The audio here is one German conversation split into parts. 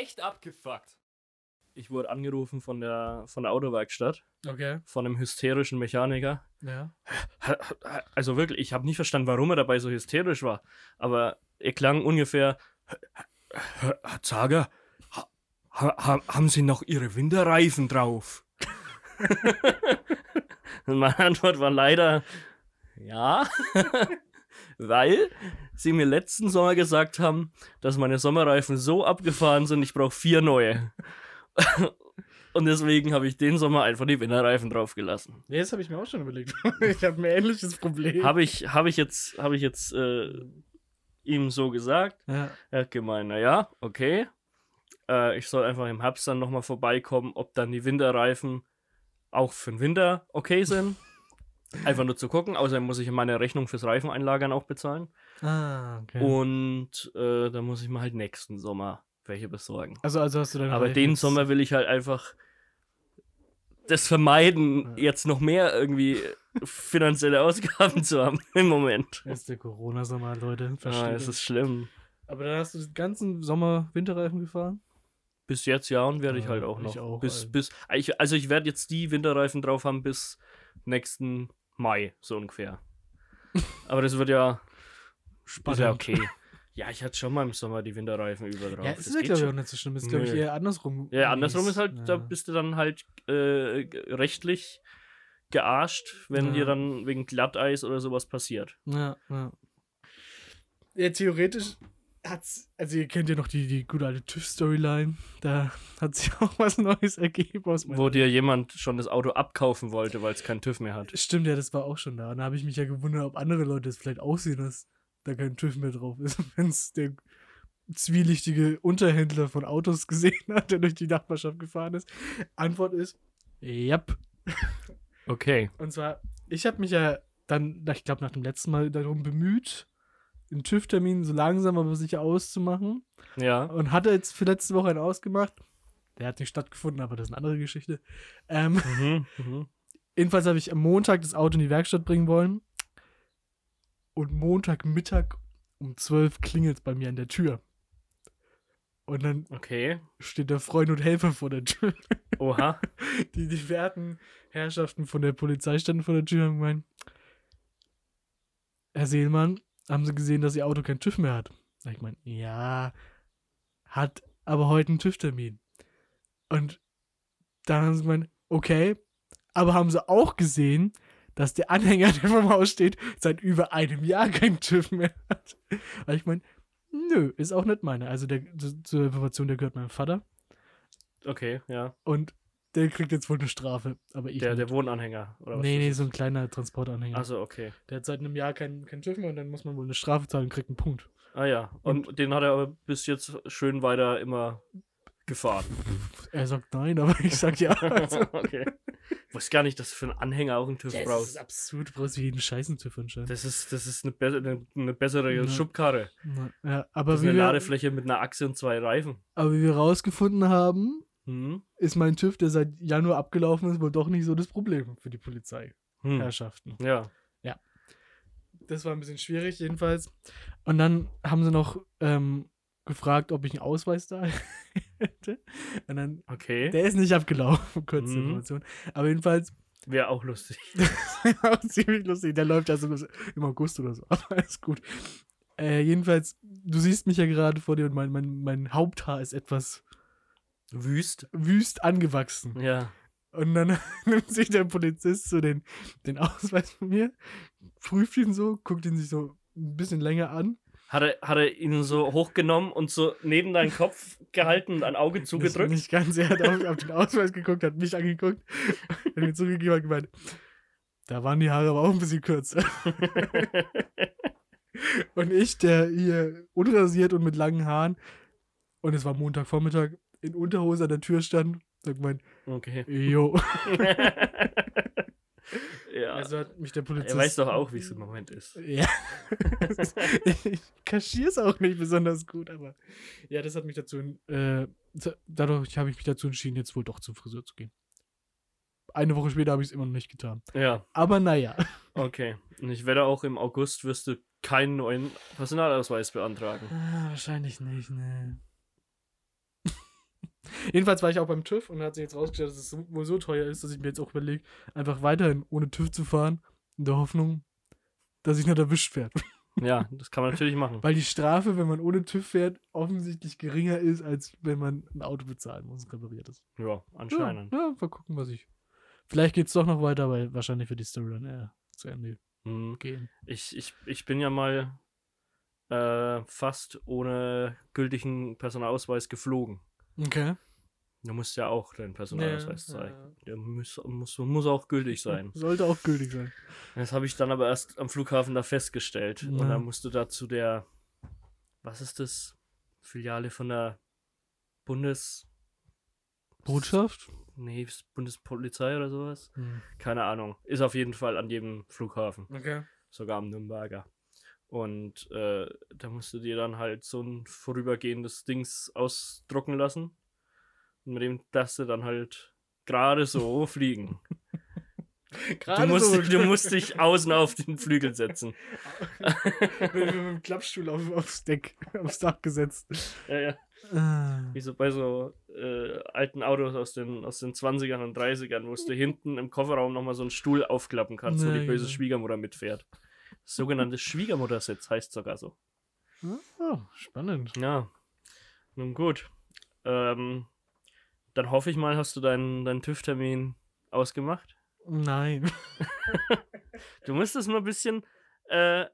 echt abgefuckt. Ich wurde angerufen von der, von der Autowerkstatt, Okay. von einem hysterischen Mechaniker. Ja. Also wirklich, ich habe nicht verstanden, warum er dabei so hysterisch war. Aber er klang ungefähr. Herr Zager, ha, ha, haben Sie noch Ihre Winterreifen drauf? Und meine Antwort war leider ja, weil sie mir letzten Sommer gesagt haben, dass meine Sommerreifen so abgefahren sind, ich brauche vier neue. Und deswegen habe ich den Sommer einfach die Winterreifen draufgelassen. Nee, das habe ich mir auch schon überlegt. ich habe ein ähnliches Problem. Habe ich, hab ich jetzt, hab ich jetzt äh, ihm so gesagt. ja. Er hat gemeint, naja, okay. Äh, ich soll einfach im Herbst dann nochmal vorbeikommen, ob dann die Winterreifen auch für den Winter okay sind. Einfach nur zu gucken. Außerdem muss ich meine Rechnung fürs Reifeneinlagern auch bezahlen. Ah, okay. Und äh, dann muss ich mir halt nächsten Sommer welche besorgen. also, also hast du dann Aber den Sommer will ich halt einfach das vermeiden, Ja. jetzt noch mehr irgendwie finanzielle Ausgaben zu haben im Moment. Das ist der Corona-Sommer, Leute. Ah, Verstehe. es ist schlimm. Aber dann hast du den ganzen Sommer Winterreifen gefahren? Bis jetzt ja und werde ich Ja, halt auch ich noch. auch, bis, bis, ich, also ich werde jetzt die Winterreifen drauf haben bis nächsten Mai, so ungefähr. Aber das wird ja, ist ja okay. Ja, ich hatte schon mal im Sommer die Winterreifen über drauf. Ja, Das ist ja, glaube ich, auch schon. nicht so schlimm. Ist, glaube ich, eher andersrum. Ja, andersrum ist halt, da Ja. bist du dann halt äh, rechtlich gearscht, wenn Ja. dir dann wegen Glatteis oder sowas passiert. Ja, ja. Ja, theoretisch hat's, also ihr kennt ja noch die, die gute alte TÜV-Storyline, da hat sich auch was Neues ergeben aus Wo dir jemand schon das Auto abkaufen wollte, weil es keinen TÜV mehr hat. Stimmt, ja, das war auch schon da. Und da habe ich mich ja gewundert, ob andere Leute es vielleicht auch sehen, dass da kein TÜV mehr drauf ist. Wenn es der zwielichtige Unterhändler von Autos gesehen hat, der durch die Nachbarschaft gefahren ist. Antwort ist, yep. Okay. Und zwar, ich habe mich ja dann, ich glaube, nach dem letzten Mal darum bemüht, den TÜV-Termin so langsam aber sicher auszumachen. Ja. Und hatte jetzt für letzte Woche einen ausgemacht. Der hat nicht stattgefunden, aber das ist eine andere Geschichte. Ähm, Mhm. Mhm. jedenfalls habe ich am Montag das Auto in die Werkstatt bringen wollen. Und Montagmittag um 12 klingelt es bei mir an der Tür. Und dann Okay. steht der Freund und Helfer vor der Tür. Oha. Die, die werten Herrschaften von der Polizei standen vor der Tür und gemeint, Herr Seelmann, haben Sie gesehen, dass Ihr Auto kein TÜV mehr hat? Sag ich mein, ja, hat aber heute einen TÜV-Termin. Und dann haben sie gemeint, okay, aber haben sie auch gesehen, dass der Anhänger, der vom Haus steht, seit über einem Jahr keinen TÜV mehr hat. Und ich meine, nö, ist auch nicht meine. Also der, zu- zur Information, der gehört meinem Vater. Okay, ja. Und der kriegt jetzt wohl eine Strafe. Aber ich Der, nicht. der Wohnanhänger, oder was? Nee, nee, ist so ein kleiner Transportanhänger. Also okay. Der hat seit einem Jahr keinen kein TÜV mehr und dann muss man wohl eine Strafe zahlen und kriegt einen Punkt. Ah ja. Und, den hat er aber bis jetzt schön weiter immer gefahren. Er sagt nein, aber ich sag ja. Also, okay. Ich wusste gar nicht, dass du für einen Anhänger auch einen TÜV das ist brauchst. absurd, du brauchst jeden scheißen TÜV anscheinend. Das ist, das ist eine, be eine, eine bessere Ja. Schubkarre. Ja, aber, Das ist eine wir, Ladefläche mit einer Achse und zwei Reifen. aber wie wir rausgefunden haben, Hm. ist mein TÜV, der seit Januar abgelaufen ist, wohl doch nicht so das Problem für die Hm. Polizeiherrschaften. Ja. Das war ein bisschen schwierig, jedenfalls. Und dann haben sie noch ähm, gefragt, ob ich einen Ausweis da hätte. Und dann, Okay. der ist nicht abgelaufen, kurze Mhm. Information. Aber jedenfalls, Wäre auch lustig. auch ziemlich lustig. Der läuft also im August oder so. Aber ist gut. Äh, jedenfalls, du siehst mich ja gerade vor dir und mein, mein, mein Haupthaar ist etwas Wüst. wüst angewachsen. Ja. Und dann nimmt sich der Polizist so den, den Ausweis von mir, prüft ihn so, guckt ihn sich so ein bisschen länger an. Hat er, hat er ihn so hochgenommen und so neben deinen Kopf gehalten und ein Auge zugedrückt? Nicht ganz, er hat auf, auf den Ausweis geguckt, hat mich angeguckt, hat mir zugegeben und gemeint, da waren die Haare aber auch ein bisschen kürzer. Und ich, der hier unrasiert und mit langen Haaren, und es war Montagvormittag, in Unterhose an der Tür stand, sagt mein, okay. jo. ja. Also hat mich der Polizist. er weiß doch auch, wie es im Moment ist. Ja. ich kaschiere es auch nicht besonders gut, aber ja, das hat mich dazu, äh, dadurch habe ich mich dazu entschieden, jetzt wohl doch zum Friseur zu gehen. Eine Woche später habe ich es immer noch nicht getan. Ja, Aber naja. okay. Und ich werde auch im August wirst du keinen neuen Personalausweis beantragen. Ah, wahrscheinlich nicht, ne. Jedenfalls war ich auch beim TÜV und hat sich jetzt rausgestellt, dass es wohl so teuer ist, dass ich mir jetzt auch überlege, einfach weiterhin ohne TÜV zu fahren, in der Hoffnung, dass ich nicht erwischt werde. Ja, das kann man natürlich machen. Weil die Strafe, wenn man ohne TÜV fährt, offensichtlich geringer ist, als wenn man ein Auto bezahlen muss, und repariert ist. Ja, anscheinend. Ja, ja, mal gucken, was ich. Vielleicht geht es doch noch weiter, weil wahrscheinlich wird die Story dann eher zu Ende Mhm. gehen. Ich, ich, ich bin ja mal äh, fast ohne gültigen Personalausweis geflogen. Okay. Du musst ja auch deinen Personalausweis Ja, zeigen. ja. Der muss, muss, muss auch gültig sein. Sollte auch gültig sein. Das habe ich dann aber erst am Flughafen da festgestellt. Und Ja. dann musst du da zu der, was ist das? Filiale von der Bundes... Botschaft? Nee, Bundespolizei oder sowas? Hm. Keine Ahnung. Ist auf jeden Fall an jedem Flughafen. Okay. sogar am Nürnberger. Und äh, da musst du dir dann halt so ein vorübergehendes Dings ausdrucken lassen. Und mit dem darfst du dann halt gerade so fliegen. Du musst, dich- du musst dich außen auf den Flügel setzen. mit, mit dem Klappstuhl auf, aufs Deck, aufs Dach gesetzt. Ja, ja. Ah. Wie so bei so äh, alten Autos aus den, aus den 20ern und 30ern, wo du hinten im Kofferraum nochmal so einen Stuhl aufklappen kannst, wo Ja, die böse genau. Schwiegermutter mitfährt. Das sogenannte Schwiegermuttersitz heißt sogar so. Oh, spannend. Ja, nun gut. Ähm, dann hoffe ich mal, hast du deinen, deinen TÜV-Termin ausgemacht. Nein. Du musst es mal ein bisschen äh,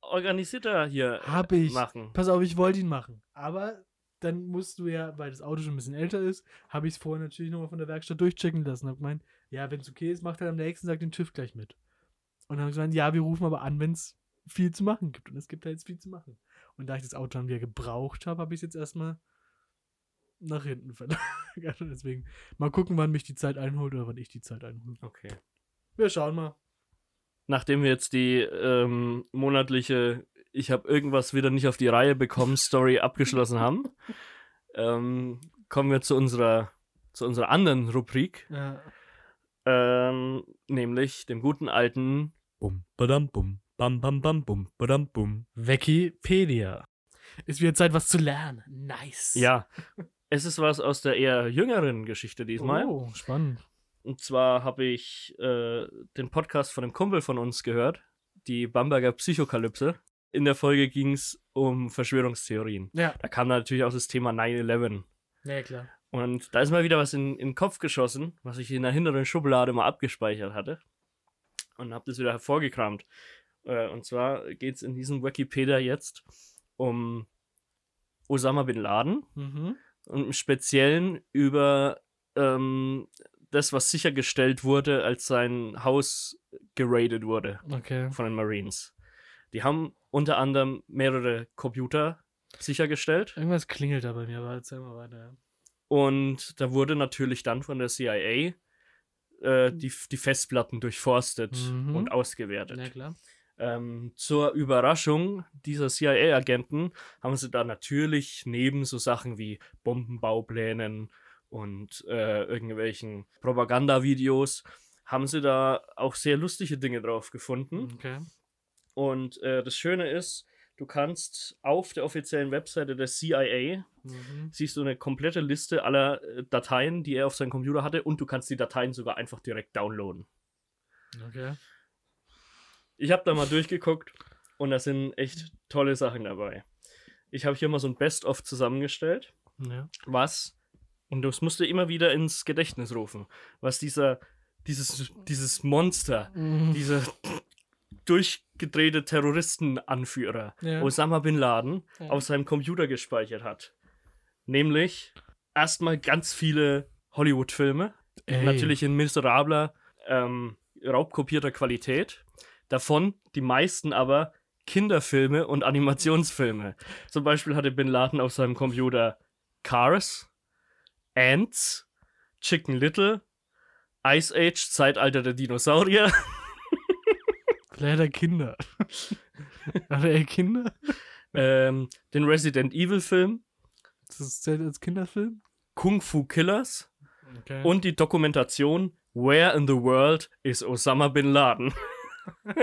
organisierter hier Hab ich. machen. Pass auf, ich wollte ihn machen. Aber dann musst du ja, weil das Auto schon ein bisschen älter ist, habe ich es vorher natürlich nochmal von der Werkstatt durchchecken lassen. Hab gemeint, ja, wenn es okay ist, macht er am nächsten Tag den TÜV gleich mit. Und dann habe ich gesagt, ja, wir rufen aber an, wenn es viel zu machen gibt. Und es gibt da jetzt viel zu machen. Und da ich das Auto dann wieder gebraucht habe, habe ich es jetzt erstmal nach hinten verlagert. Und Deswegen mal gucken, wann mich die Zeit einholt oder wann ich die Zeit einhole. Okay. Wir schauen mal. Nachdem wir jetzt die ähm, monatliche Ich habe irgendwas wieder nicht auf die Reihe bekommen Story abgeschlossen haben, ähm, kommen wir zu unserer, zu unserer anderen Rubrik, Ja. Ähm, nämlich dem guten alten Bum, badam, bum, bam, bam, bam, bum, badam, bum. Wikipedia. Ist wieder Zeit, was zu lernen. Nice. Ja, es ist was aus der eher jüngeren Geschichte diesmal. Oh, spannend. Und zwar habe ich äh, den Podcast von einem Kumpel von uns gehört, die Bamberger Psychokalypse. In der Folge ging es um Verschwörungstheorien. Ja. Da kam natürlich auch das Thema 9-11. Ja, klar. Und da ist mal wieder was in, in den Kopf geschossen, was ich in der hinteren Schublade mal abgespeichert hatte. Und habe das wieder hervorgekramt. Äh, und zwar geht es in diesem Wikipedia jetzt um Osama Bin Laden Mhm. und im Speziellen über ähm, das, was sichergestellt wurde, als sein Haus geradet wurde Okay. von den Marines. Die haben unter anderem mehrere Computer sichergestellt Irgendwas klingelt da bei mir, aber erzähl mal weiter. Und da wurde natürlich dann von der CIA äh, die, die Festplatten durchforstet Mhm. und ausgewertet. Ja, klar. Ähm, zur Überraschung dieser CIA-Agenten haben sie da natürlich neben so Sachen wie Bombenbauplänen und äh, irgendwelchen Propagandavideos, haben sie da auch sehr lustige Dinge drauf gefunden. Okay. Und äh, das Schöne ist, du kannst auf der offiziellen Webseite der CIA Mhm. siehst du eine komplette Liste aller äh, Dateien, die er auf seinem Computer hatte und du kannst die Dateien sogar einfach direkt downloaden. Okay. Ich habe da mal durchgeguckt und da sind echt tolle Sachen dabei. Ich habe hier mal so ein Best-of zusammengestellt, Ja. was, und das musst du immer wieder ins Gedächtnis rufen, was dieser, dieses, dieses Monster, Mhm. dieser durchgedrehte Terroristenanführer, Ja. Osama Bin Laden, Ja. auf seinem Computer gespeichert hat. Nämlich erstmal ganz viele Hollywood-Filme, natürlich in miserabler, ähm, raubkopierter Qualität. Davon die meisten aber Kinderfilme und Animationsfilme. Zum Beispiel hatte Bin Laden auf seinem Computer Cars, Ants, Chicken Little, Ice Age, Zeitalter der Dinosaurier, Vielleicht hat er Kinder. hat er Kinder? ähm, den Resident Evil Film, Das ist zählt als Kinderfilm? Kung Fu Killers Okay. und die Dokumentation Where in the World is Osama Bin Laden?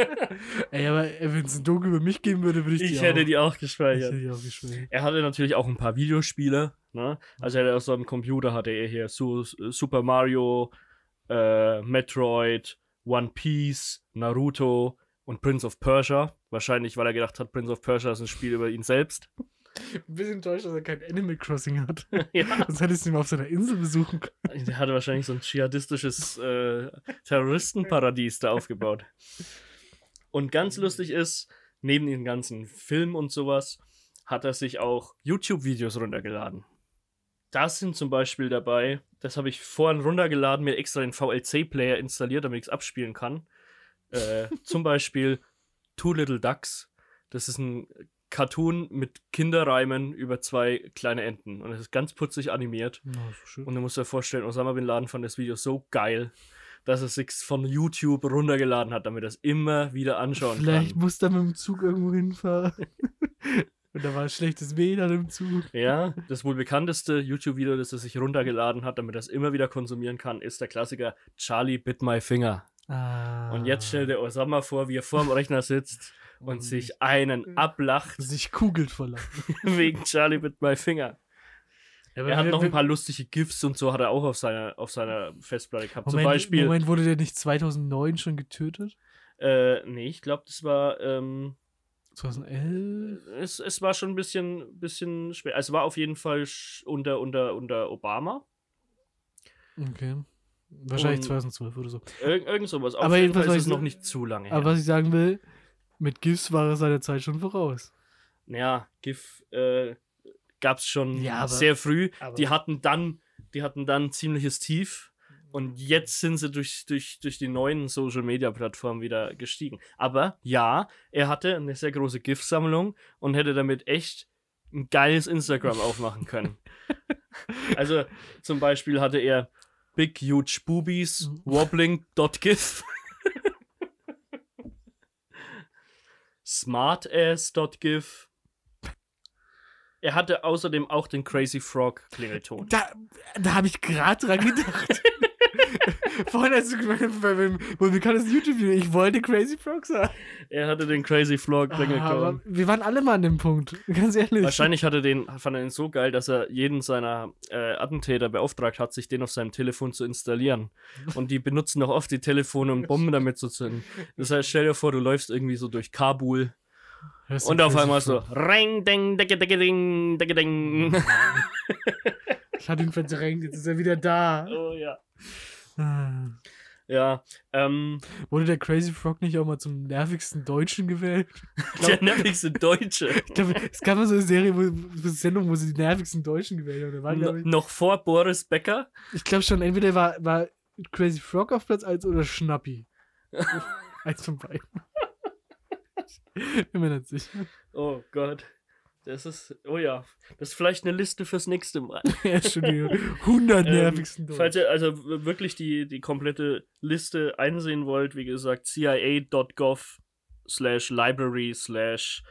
Ey, aber er wenn es ein Doku über mich geben würde, würde ich, Ich die hätte auch, die auch ich gespeichert. hätte die auch gespeichert. Er hatte natürlich auch ein paar Videospiele. Ne? Also er hatte auf seinem Computer hatte er hier Su Super Mario, äh, Metroid, One Piece, Naruto und Prince of Persia. Wahrscheinlich, weil er gedacht hat, Prince of Persia ist ein Spiel über ihn selbst. Ein bisschen enttäuscht, dass er kein Animal Crossing hat. ja. Sonst hättest du ihn mal auf seiner Insel besuchen können. Der hatte wahrscheinlich so ein dschihadistisches äh, Terroristenparadies da aufgebaut. Und ganz lustig ist, neben den ganzen Filmen und sowas, hat er sich auch YouTube-Videos runtergeladen. Das sind zum Beispiel dabei, das habe ich vorhin runtergeladen, mir extra den VLC-Player installiert, damit ich es abspielen kann. Äh, zum Beispiel Two Little Ducks. Das ist ein Cartoon mit Kinderreimen über zwei kleine Enten. Und es ist ganz putzig animiert. Schön. Und du musst dir vorstellen, Osama Bin Laden fand das Video so geil, dass er sich von YouTube runtergeladen hat, damit er es immer wieder anschauen Vielleicht kann. musste er mit dem Zug irgendwo hinfahren. Und da war schlechtes WLAN im Zug. Ja, das wohl bekannteste YouTube-Video, das er sich runtergeladen hat, damit er es immer wieder konsumieren kann, ist der Klassiker Charlie Bit My Finger. Ah. Und jetzt stell dir Osama vor, wie er vorm Rechner sitzt und sich einen ablacht sich kugelt vor Lachen. wegen Charlie Bit My Finger. Ja, Er hat noch ein paar lustige GIFs und so hat er auch auf seiner, auf seiner Festplatte gehabt. Zum Moment, Beispiel, Moment, wurde der nicht 2009 schon getötet? äh, nee, ich glaube, das war, ähm, 2011? es, es war schon ein bisschen, bisschen schwer. Es war auf jeden Fall unter, unter, unter Obama. Okay. Wahrscheinlich Und- 2012 oder so. Irg irgend sowas. Auf Aber jeden Fall jedenfalls ist es noch nicht zu lange Aber her. was ich sagen will, mit GIFs war er seiner Zeit schon voraus. Ja, GIF äh, gab es schon Ja, aber- sehr früh. aber- Die hatten dann, die hatten dann ein ziemliches Tief. Und jetzt sind sie durch, durch, durch die neuen Social Media Plattformen wieder gestiegen. Aber ja, er hatte eine sehr große GIF-Sammlung und hätte damit echt ein geiles Instagram aufmachen können. Also zum Beispiel hatte er Big Huge Boobies wobbling.gif smartass.gif Er hatte außerdem auch den Crazy Frog Klingelton. Da, da habe ich gerade dran gedacht. Vorhin hast du gemeint, bei meinem wohl bekanntes YouTube-Video, ich wollte Crazy Frog sagen. Er hatte den Crazy Frog Ah, wir waren alle mal an dem Punkt, ganz ehrlich. Wahrscheinlich hatte den, fand er ihn so geil, dass er jeden seiner äh, Attentäter beauftragt hat, sich den auf seinem Telefon zu installieren. Und die benutzen doch oft die Telefone, um Bomben damit zu zünden. Das heißt, stell dir vor, du läufst irgendwie so durch Kabul und auf einmal so? Ring, ding, dicke, dicke, ding, dicke, ding. Ich hatte ihn verdrängt, jetzt ist er wieder da. Oh ja. Ah. Ja, ähm, Wurde der Crazy Frog nicht auch mal zum nervigsten Deutschen gewählt? der nervigste Deutsche. Ich glaube, es gab mal so eine Serie, wo, so eine Sendung, wo sie die nervigsten Deutschen gewählt haben. War, No, glaub ich noch vor Boris Becker. ich glaube schon, entweder war, war Crazy Frog auf Platz 1 oder Schnappi. Eins von beiden. Bin mir nicht sicher. Oh Gott. Das ist, oh ja, das ist vielleicht eine Liste fürs nächste Mal. Ja, Entschuldigung. 100 Ähm, nervigsten Falls Deutschen. ihr also wirklich die, die komplette Liste einsehen wollt, wie gesagt, cia.gov slash library slash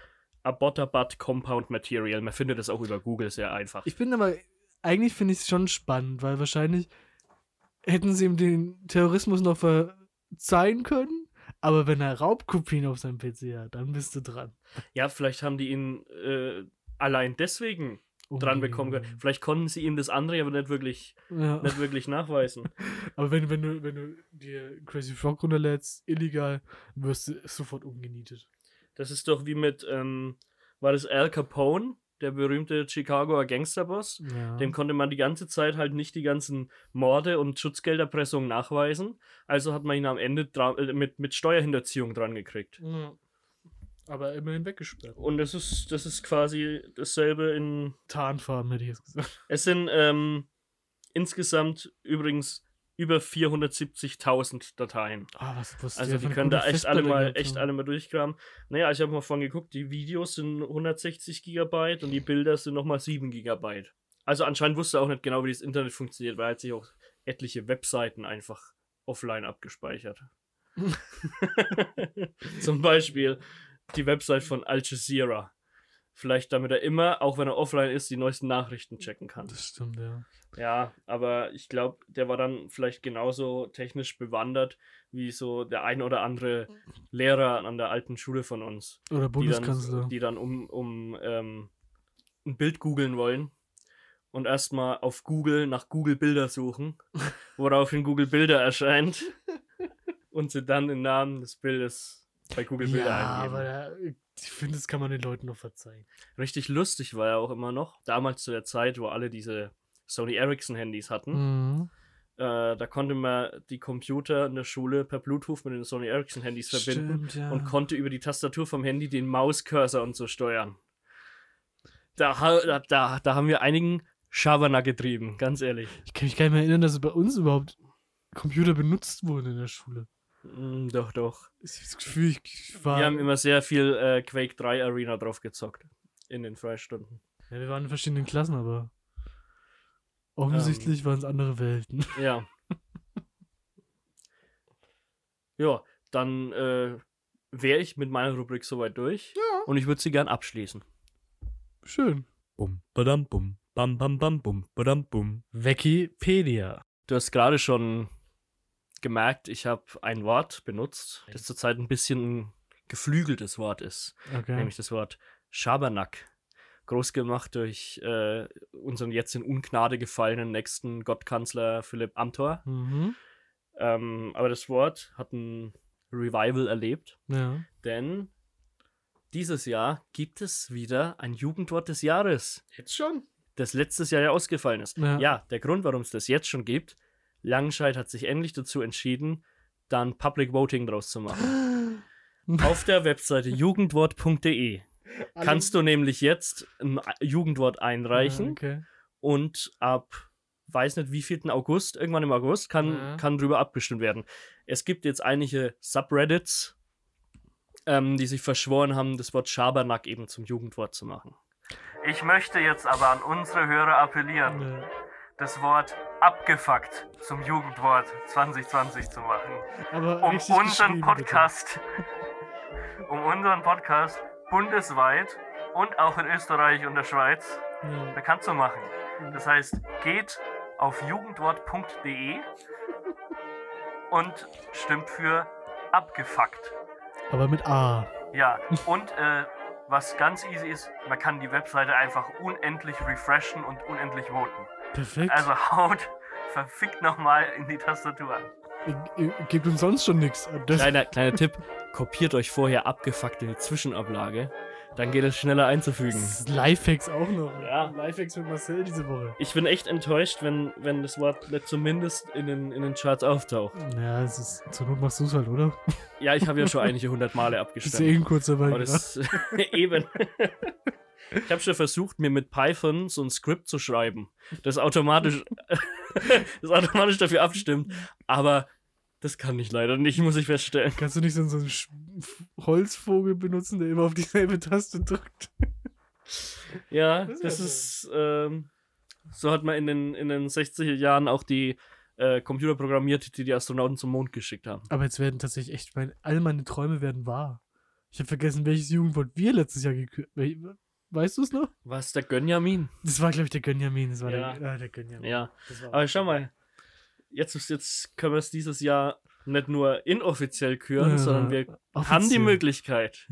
Abbottabad Compound Material. Man findet das auch über Google sehr einfach. Ich bin aber, eigentlich finde ich es schon spannend, weil wahrscheinlich hätten sie ihm den Terrorismus noch verzeihen können, aber wenn er Raubkopien auf seinem PC hat, dann bist du dran. Ja, vielleicht haben die ihn äh, allein deswegen dran bekommen können. Vielleicht konnten sie ihm das andere aber nicht wirklich, Ja. nicht wirklich nachweisen. Aber wenn, wenn, du, wenn du dir Crazy Frog runterlädst, illegal, wirst du sofort umgenietet. Das ist doch wie mit, ähm, war das Al Capone, der berühmte Chicagoer Gangsterboss? Ja. Dem konnte man die ganze Zeit halt nicht die ganzen Morde und Schutzgelderpressungen nachweisen. Also hat man ihn am Ende äh, mit, mit Steuerhinterziehung dran gekriegt. Ja. Aber immerhin weggesperrt. Und das ist, das ist quasi dasselbe in. Tarnfarben hätte ich jetzt gesagt. Es sind ähm, insgesamt übrigens über 470.000 Dateien. Ah, was, was Also die können da echt alle mal, echt alle mal durchkramen. Naja, ich habe mal vorhin geguckt, die Videos sind 160 Gigabyte und die Bilder sind nochmal 7 Gigabyte. Also anscheinend wusste er auch nicht genau, wie das Internet funktioniert, weil er hat sich auch etliche Webseiten einfach offline abgespeichert. Zum Beispiel die Website von Al Jazeera. Vielleicht damit er immer, auch wenn er offline ist, die neuesten Nachrichten checken kann. Das stimmt, ja. Ja, aber ich glaube, der war dann vielleicht genauso technisch bewandert wie so der ein oder andere Lehrer an der alten Schule von uns, Oder die Bundeskanzler. dann, die dann um, um ähm, ein Bild googeln wollen und erstmal auf Google nach Google Bilder suchen, woraufhin Google Bilder erscheint und sie dann den Namen des Bildes bei Google Bilder ja, eingeben. aber ich finde, das kann man den Leuten noch verzeihen. Richtig lustig war ja auch immer noch, damals zu der Zeit, wo alle diese Sony Ericsson Handys hatten. Mhm. Äh, da konnte man die Computer in der Schule per Bluetooth mit den Sony Ericsson Handys verbinden Stimmt, ja. und konnte über die Tastatur vom Handy den Mauscursor und so steuern. Da, da, da, da haben wir einigen Schabernack getrieben, ganz ehrlich. Ich kann mich gar nicht mehr erinnern, dass bei uns überhaupt Computer benutzt wurden in der Schule. Mm, doch, doch. Ich habe das Gefühl, ich, war. Wir haben immer sehr viel äh, Quake 3 Arena drauf gezockt. In den Freistunden. ja, wir waren in verschiedenen Klassen, aber Ähm. offensichtlich waren es andere Welten. Ja. ja, dann äh, wäre ich mit meiner Rubrik soweit durch. Ja. Und ich würde sie gern abschließen. Schön. Bum, badam, bum, bam, bam, bam, bum, badam, bum. Wikipedia. Du hast gerade schon gemerkt, ich habe ein Wort benutzt, das zurzeit ein bisschen ein geflügeltes Wort ist, Okay. nämlich das Wort Schabernack. Groß gemacht durch äh, unseren jetzt in Ungnade gefallenen nächsten Gottkanzler Philipp Amthor. Mhm. Ähm, aber das Wort hat ein Revival erlebt, Ja. denn dieses Jahr gibt es wieder ein Jugendwort des Jahres, Jetzt schon? das letztes Jahr ja ausgefallen ist. Ja. Ja, der Grund, warum es das jetzt schon gibt, Langenscheid hat sich endlich dazu entschieden, dann Public Voting draus zu machen. Auf der Webseite jugendwort.de kannst du nämlich jetzt ein Jugendwort einreichen Ja, okay. und ab, weiß nicht, wie 4. August, irgendwann im August, kann, Ja. kann drüber abgestimmt werden. Es gibt jetzt einige Subreddits, ähm, die sich verschworen haben, das Wort Schabernack eben zum Jugendwort zu machen. Ich möchte jetzt aber an unsere Hörer appellieren, Ja. Das Wort abgefuckt zum Jugendwort 2020 zu machen. Aber Um unseren Podcast, um unseren Podcast bundesweit und auch in Österreich und der Schweiz. Ja. bekannt zu machen. Das heißt, geht auf jugendwort.de und stimmt für abgefuckt. Aber mit A. Ja, und äh, was ganz easy ist, man kann die Webseite einfach unendlich refreshen und unendlich voten. Perfekt. Also haut verfickt nochmal in die Tastatur. Ihr- ihr Gebt uns sonst schon nichts. Kleiner, kleiner Tipp, kopiert euch vorher abgefuckt in die Zwischenablage, dann geht es schneller einzufügen. Lifehacks auch noch. Ja. Lifehacks mit Marcel diese Woche. Ich bin echt enttäuscht, wenn, wenn das Wort nicht zumindest in den, in den Charts auftaucht. Ja, es ist, zur Not machst du es halt, oder? Ja, ich habe ja schon einige hundert Male Das ist abgestimmt. eh kurzer Ball. Aber das eben. Ich habe schon versucht, mir mit Python so ein Skript zu schreiben, das automatisch, das automatisch dafür abstimmt. Aber das kann ich leider nicht, muss ich feststellen. Kannst du nicht so, einen Holzvogel benutzen, der immer auf dieselbe Taste drückt? Ja, Das das, ist ist, ähm, so hat man in den, in den 60er Jahren auch die äh, Computer programmiert, die die Astronauten zum Mond geschickt haben. Aber jetzt werden tatsächlich echt, mein, all meine Träume werden wahr. Ich habe vergessen, welches Jugendwort wir letztes Jahr gekürt Weißt du es noch? Was, der Gönjamin? Das war, glaube ich, der Gönjamin. Das war Ja. der, ah, der Gönjamin. Ja, aber schau mal, jetzt, jetzt können wir es dieses Jahr nicht nur inoffiziell küren, Ja, sondern wir haben die offiziell. Möglichkeit,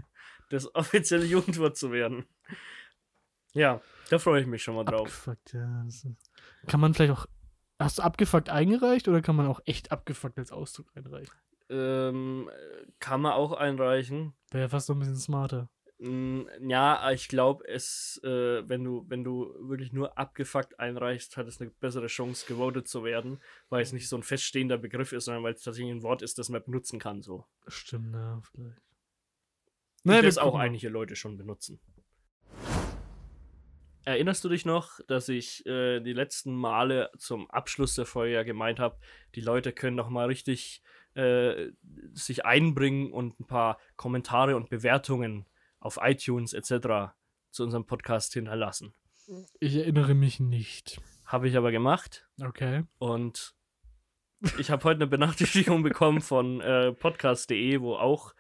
das offizielle Jugendwort zu werden. Ja, da freue ich mich schon mal drauf. Abgefuckt, ja. Kann man vielleicht auch. Hast du abgefuckt eingereicht oder kann man auch echt abgefuckt als Ausdruck einreichen? Ähm, kann man auch einreichen. Wäre fast noch ein bisschen smarter. Mm, Ja, ich glaube, es, äh, wenn du, wenn du wirklich nur abgefuckt einreichst, hat es eine bessere Chance, gewotet zu werden, weil es nicht so ein feststehender Begriff ist, sondern weil es tatsächlich ein Wort ist, das man benutzen kann. So. Stimmt, ja, vielleicht. Wir das auch einige Leute schon benutzen. Erinnerst du dich noch, dass ich äh, die letzten Male zum Abschluss der Folge ja gemeint habe, die Leute können noch mal richtig äh, sich einbringen und ein paar Kommentare und Bewertungen auf iTunes etc. zu unserem Podcast hinterlassen. Ich erinnere mich nicht. Habe ich aber gemacht Okay. und ich habe heute eine Benachrichtigung bekommen von äh, podcast.de, wo auch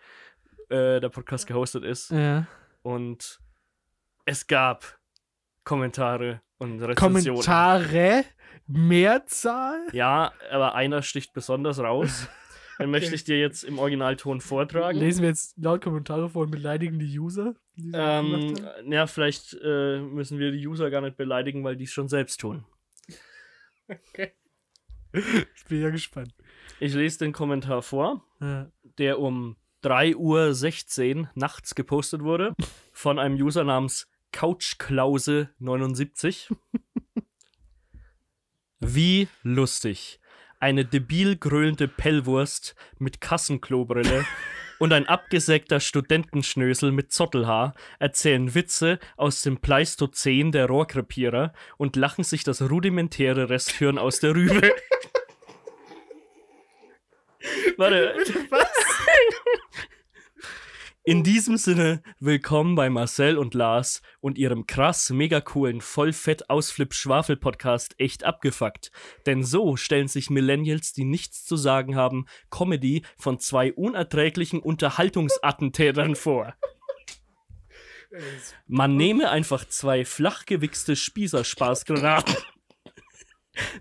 äh, der Podcast gehostet ist. Ja. Und Es gab Kommentare und Rezensionen. Kommentare, Mehrzahl. Ja, aber einer sticht besonders raus. Den möchte ich dir jetzt im Originalton vortragen. Lesen wir jetzt laut Kommentare vor und beleidigen die User? die Ähm, ja, vielleicht äh, müssen wir die User gar nicht beleidigen, weil die es schon selbst tun. Ich bin ja gespannt. Ich lese den Kommentar vor, Ja. der um 3.16 Uhr nachts gepostet wurde von einem User namens Couchklause79. Wie lustig. Eine debil grölende Pellwurst mit Kassenklobrille und ein abgesägter Studentenschnösel mit Zottelhaar erzählen Witze aus dem Pleistozän der Rohrkrepierer und lachen sich das rudimentäre Resthirn aus der Rübe. Warte. In diesem Sinne, willkommen bei Marcel und Lars und ihrem krass mega coolen Vollfett Ausflip Schwafel Podcast echt abgefuckt. Denn so stellen sich Millennials, die nichts zu sagen haben, Comedy von zwei unerträglichen Unterhaltungsattentätern vor. Man nehme einfach zwei flachgewichste Spießerspaßgranaten,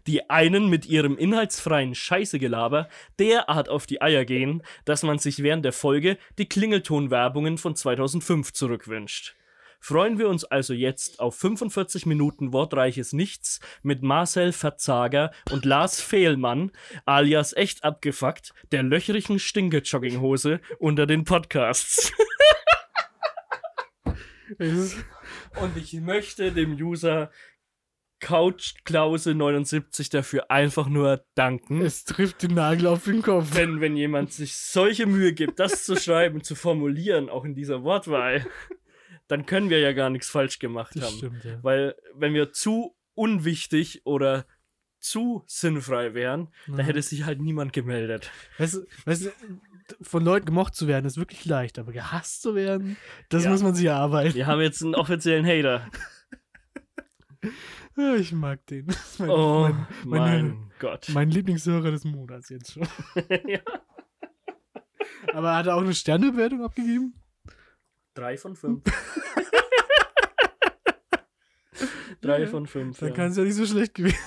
die einen mit ihrem inhaltsfreien Scheißegelaber derart auf die Eier gehen, dass man sich während der Folge die Klingeltonwerbungen von 2005 zurückwünscht. Freuen wir uns also jetzt auf 45 Minuten wortreiches Nichts mit Marcel Verzager und Lars Fehlmann, alias echt abgefuckt, der löchrigen Stinke-Jogginghose unter den Podcasts. Und ich möchte dem User Couchklause79 dafür einfach nur danken. Es trifft den Nagel auf den Kopf. Denn wenn jemand sich solche Mühe gibt, das zu schreiben, zu formulieren, auch in dieser Wortwahl, dann können wir ja gar nichts falsch gemacht Das haben. stimmt, ja. Weil wenn wir zu unwichtig oder zu sinnfrei wären, Ja. da hätte sich halt niemand gemeldet. Weißt du, weißt du, von Leuten gemocht zu werden, ist wirklich leicht, aber gehasst zu werden, das Ja. muss man sich erarbeiten. Wir haben jetzt einen offiziellen Hater. Ich mag den. Mein, Oh mein, mein, meine- Gott. mein Lieblingshörer des Monats jetzt schon. ja. Aber hat er auch eine Sternebewertung abgegeben? Drei von fünf. Drei Ja, von fünf. Dann ja. kann es ja nicht so schlecht gewesen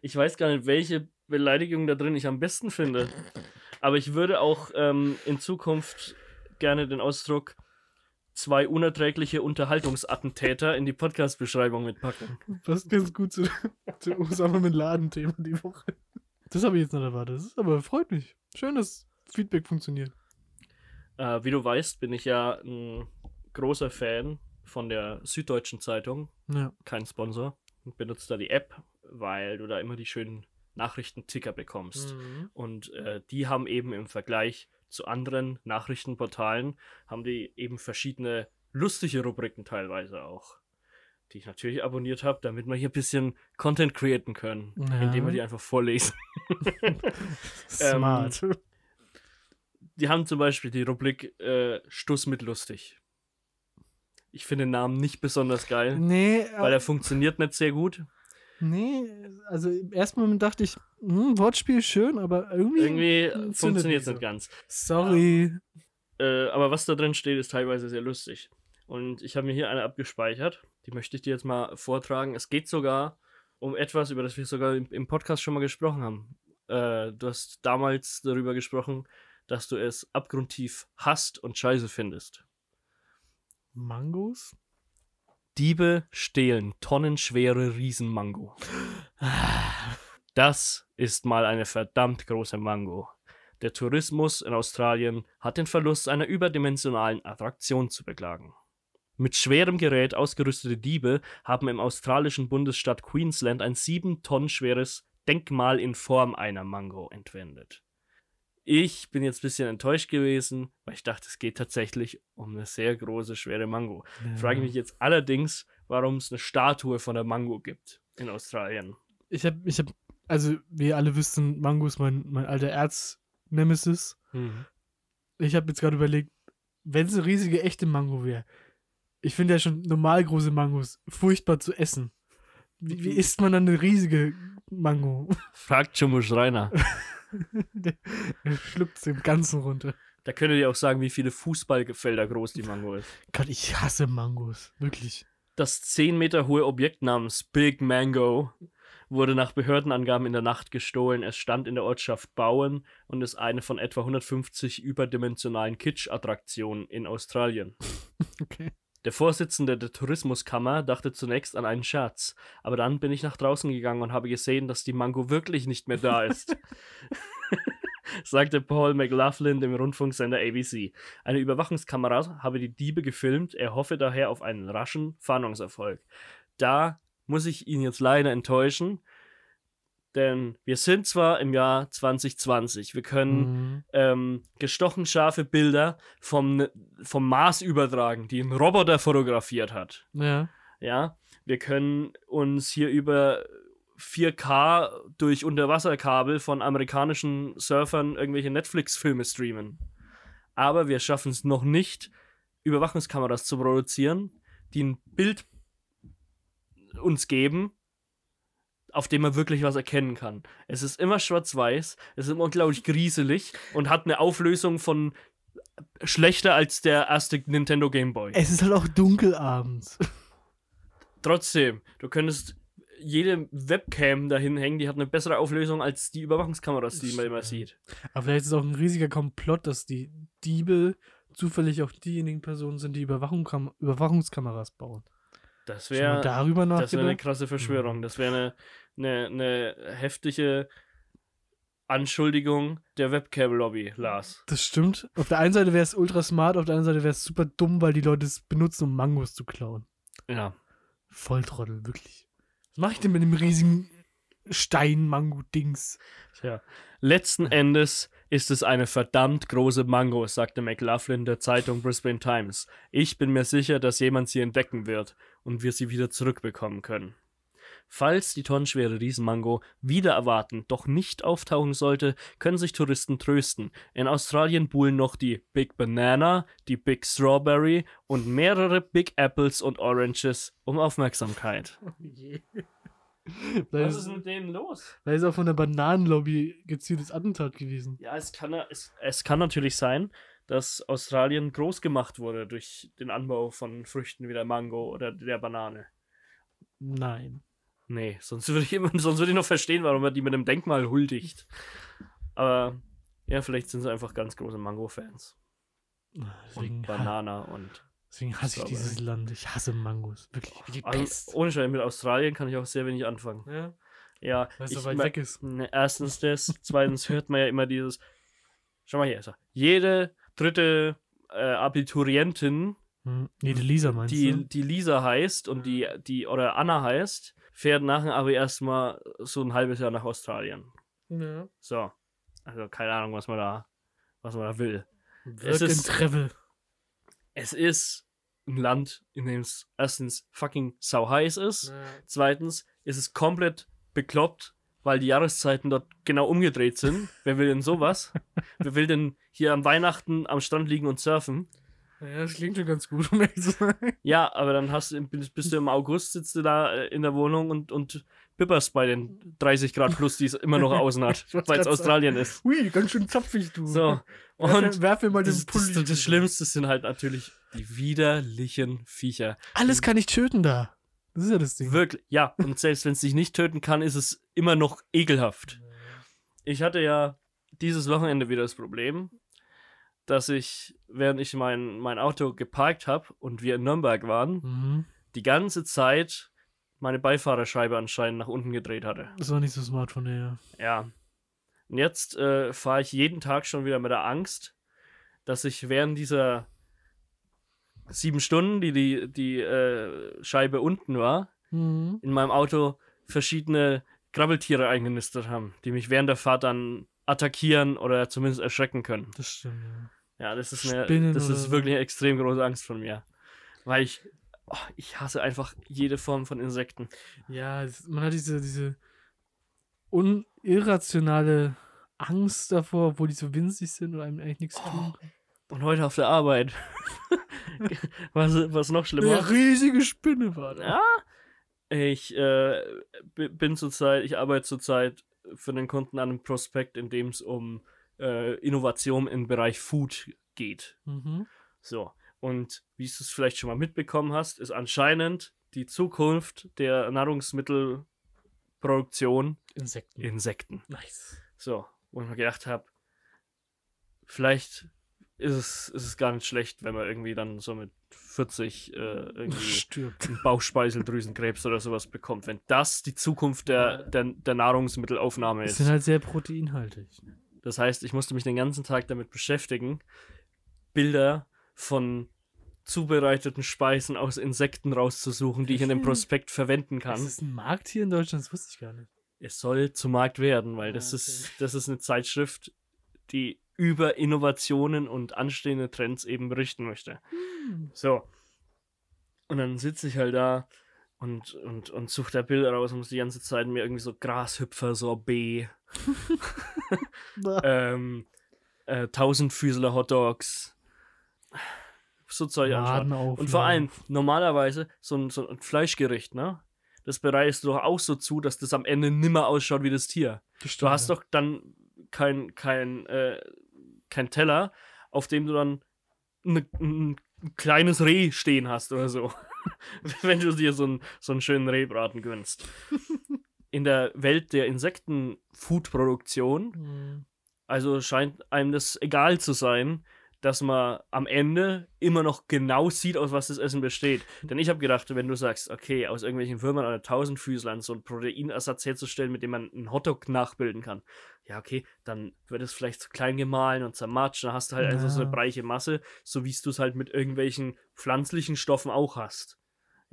Ich weiß gar nicht, welche Beleidigung da drin ich am besten finde. Aber ich würde auch ähm, in Zukunft gerne den Ausdruck zwei unerträgliche Unterhaltungsattentäter in die Podcast-Beschreibung mitpacken. Passt ganz gut zu, zu Osama mit Ladenthema die Woche. Das habe ich jetzt nicht erwartet. Das ist aber freut mich. Schön, dass Feedback funktioniert. Äh, wie du weißt, bin ich ja ein großer Fan von der Süddeutschen Zeitung. Ja. Kein Sponsor. Und benutze da die App, weil du da immer die schönen Nachrichtenticker bekommst. Mhm. Und äh, die haben eben im Vergleich zu anderen Nachrichtenportalen, haben die eben verschiedene lustige Rubriken teilweise auch, die ich natürlich abonniert habe, damit wir hier ein bisschen Content createn können, Ja. indem wir die einfach vorlesen. Smart. Die haben zum Beispiel die Rubrik äh, Stuss mit lustig. Ich finde den Namen nicht besonders geil, nee, weil äh, er funktioniert nicht sehr gut. Nee, also im ersten Moment dachte ich, hm, Wortspiel schön, aber irgendwie. Irgendwie zündet funktioniert es nicht ganz. Sorry. Äh, aber was da drin steht, ist teilweise sehr lustig. Und ich habe mir hier eine abgespeichert. Die möchte ich dir jetzt mal vortragen. Es geht sogar um etwas, über das wir sogar im, im Podcast schon mal gesprochen haben. Äh, du hast damals darüber gesprochen, dass du es abgrundtief hasst und scheiße findest. Mangos? Diebe stehlen tonnenschwere Riesenmango. Das ist mal eine verdammt große Mango. Der Tourismus in Australien hat den Verlust einer überdimensionalen Attraktion zu beklagen. Mit schwerem Gerät ausgerüstete Diebe haben im australischen Bundesstaat Queensland ein sieben Tonnen schweres Denkmal in Form einer Mango entwendet. Ich bin jetzt ein bisschen enttäuscht gewesen, weil ich dachte, es geht tatsächlich um eine sehr große, schwere Mango. Frage mich jetzt allerdings, warum es eine Statue von der Mango gibt in Australien. Ich habe, ich habe, also wie ihr alle wissen, Mango ist mein, mein alter Erz-Nemesis. Ich habe jetzt gerade überlegt, wenn es eine riesige echte Mango wäre. Ich finde ja schon normal große Mangos furchtbar zu essen. Wie, wie isst man dann eine riesige Mango? Fragt Jumbo Schreiner. Der- er schluckt es im Ganzen runter. Da könntet ihr auch sagen, wie viele Fußballfelder groß die Mango ist. Gott, ich hasse Mangos. Wirklich. Das 10 Meter hohe Objekt namens Big Mango wurde nach Behördenangaben in der Nacht gestohlen. Es stand in der Ortschaft Bowen und ist eine von etwa 150 überdimensionalen Kitsch-Attraktionen in Australien. Okay. Der Vorsitzende der Tourismuskammer dachte zunächst an einen Scherz, aber dann bin ich nach draußen gegangen und habe gesehen, dass die Mango wirklich nicht mehr da ist. sagte Paul McLaughlin dem Rundfunksender ABC. Eine Überwachungskamera habe die Diebe gefilmt, er hoffe daher auf einen raschen Fahndungserfolg. Da muss ich ihn jetzt leider enttäuschen, denn wir sind zwar im Jahr 2020, wir können Mhm. ähm, gestochen scharfe Bilder vom, vom Mars übertragen, die ein Roboter fotografiert hat. Ja. Ja, wir können uns hier über 4K durch Unterwasserkabel von amerikanischen Surfern irgendwelche Netflix-Filme streamen. Aber wir schaffen es noch nicht, Überwachungskameras zu produzieren, die ein Bild uns geben, auf dem man wirklich was erkennen kann. Es ist immer schwarz-weiß, es ist immer unglaublich grieselig und hat eine Auflösung von schlechter als der erste Nintendo Game Boy. Es ist halt auch dunkel abends. Trotzdem, du könntest jede Webcam dahin hängen, die hat eine bessere Auflösung als die Überwachungskameras, die man immer sieht. Aber vielleicht ist es auch ein riesiger Komplott, dass die Diebe zufällig auch diejenigen Personen sind, die Überwachung Überwachungskameras bauen. Das wäre das wär eine krasse Verschwörung. Das wäre eine, eine, eine heftige Anschuldigung der Webcam-Lobby, Lars. Das stimmt. Auf der einen Seite wäre es ultra smart, auf der anderen Seite wäre es super dumm, weil die Leute es benutzen, um Mangos zu klauen. Ja. Volltrottel, wirklich. Was mache ich denn mit dem riesigen Stein-Mango-Dings? Tja. Letzten Endes ist es eine verdammt große Mango, sagte McLaughlin der Zeitung Brisbane Times. Ich bin mir sicher, dass jemand sie entdecken wird und wir sie wieder zurückbekommen können. Falls die tonnenschwere Riesenmango wieder erwarten, doch nicht auftauchen sollte, können sich Touristen trösten. In Australien buhlen noch die Big Banana, die Big Strawberry und mehrere Big Apples und Oranges um Aufmerksamkeit. Vielleicht ist, denen los? vielleicht ist auch von der Bananenlobby gezieltes Attentat gewesen. Ja, es kann, es, es kann natürlich sein, dass Australien groß gemacht wurde durch den Anbau von Früchten wie der Mango oder der Banane. Nein. Nee, sonst würde ich, sonst würde ich noch verstehen, warum er die mit einem Denkmal huldigt. Aber ja, vielleicht sind sie einfach ganz große Mango-Fans. Und Banana und. Deswegen hasse ich Strawberry. dieses Land. Ich hasse Mangos. Wirklich. Wie die Also, Pest. ohne Scheiß, mit Australien kann ich auch sehr wenig anfangen. Ja, Ja, weil es so weit weg ist. Ne, erstens das, zweitens hört man ja immer dieses. Schau mal hier, so. jede dritte äh, Abiturientin, Hm. Nee, die Lisa meinst die, du? die Lisa heißt und die, die oder Anna heißt, fährt nach dem Abi erstmal so ein halbes Jahr nach Australien. Ja. So. Also keine Ahnung, was man da, was man da will. Work ist- and Travel. Es ist ein Land, in dem es erstens fucking sau heiß ist. Zweitens ist es komplett bekloppt, weil die Jahreszeiten dort genau umgedreht sind. Wer will denn sowas? Wer will denn hier am Weihnachten am Strand liegen und surfen? Ja, das klingt schon ganz gut, um ehrlich zu sein. Ja, aber dann hast du, bist bist du im August, sitzt du da äh, in der Wohnung und, und bipperst bei den 30 Grad plus, die es immer noch außen hat, weil es Australien ist. Hui, ganz schön zapfig, du. So. Und werf mir mal das, Pulli. das, das Schlimmste sind halt natürlich die widerlichen Viecher. Alles kann ich töten da. Das ist ja das Ding. Wirklich, ja. Und selbst wenn es dich nicht töten kann, ist es immer noch ekelhaft. Ich hatte ja dieses Wochenende wieder das Problem, dass ich, während ich mein, mein Auto geparkt habe und wir in Nürnberg waren, Mhm. die ganze Zeit meine Beifahrerscheibe anscheinend nach unten gedreht hatte. Das war nicht so smart von der. Ja. Und jetzt äh, fahre ich jeden Tag schon wieder mit der Angst, dass ich während dieser sieben Stunden, die die, die äh, Scheibe unten war, Mhm. in meinem Auto verschiedene Krabbeltiere eingenistet haben, die mich während der Fahrt dann attackieren oder zumindest erschrecken können. Das stimmt, ja. Ja, das ist eine, Spinnen das ist wirklich eine extrem große Angst von mir. Weil ich, oh, ich hasse einfach jede Form von Insekten. Ja, man hat diese, diese unirrationale Angst davor, obwohl die so winzig sind und einem eigentlich nichts Oh, tun. Und heute auf der Arbeit. was, was noch schlimmer. Eine riesige Spinne war da. Ja. Ich äh, bin zurzeit, ich arbeite zurzeit für den Kunden an einem Prospekt, in dem es um äh, Innovation im Bereich Food geht. Mhm. So. Und wie du es vielleicht schon mal mitbekommen hast, ist anscheinend die Zukunft der Nahrungsmittelproduktion Insekten. Insekten. nice. So, wo ich mir gedacht habe, vielleicht ist es, ist es gar nicht schlecht, wenn man irgendwie dann so mit 40 äh, irgendwie Stirbt. einen Bauchspeicheldrüsenkrebs oder sowas bekommt. Wenn das die Zukunft der, der, der Nahrungsmittelaufnahme Die ist. sind halt sehr proteinhaltig. Das heißt, ich musste mich den ganzen Tag damit beschäftigen, Bilder von zubereiteten Speisen aus Insekten rauszusuchen, die ich in dem Prospekt verwenden kann. Das ist ein Markt hier in Deutschland, das wusste ich gar nicht. es soll zu Markt werden, weil Ah, das okay. ist das ist eine Zeitschrift, die über Innovationen und anstehende Trends eben berichten möchte. So. Und dann sitze ich halt da und, und, und suche da Bilder raus und muss die ganze Zeit mir irgendwie so Grashüpfer-Sorbet, ähm, äh, Tausendfüßler Hotdogs, so Zeug anschauen. Und vor allem, normalerweise, so ein, so ein Fleischgericht, ne? Das bereitest du doch auch so zu, dass das am Ende nimmer ausschaut wie das Tier. Das Du hast stimmt, doch dann kein, kein, äh, kein Teller, auf dem du dann ne, ein kleines Reh stehen hast oder so. Wenn du dir so, ein, so einen schönen Rehbraten gönnst. In der Welt der Insekten-Food-Produktion ja. Mhm. also scheint einem das egal zu sein, dass man am Ende immer noch genau sieht, aus was das Essen besteht. Denn ich habe gedacht, wenn du sagst, okay, aus irgendwelchen Würmern oder Tausendfüßlern so einen Proteinersatz herzustellen, mit dem man einen Hotdog nachbilden kann, ja, okay, dann wird es vielleicht zu klein gemahlen und zermatscht, dann hast du halt also so eine Ja. breiche Masse, so wie du es halt mit irgendwelchen pflanzlichen Stoffen auch hast.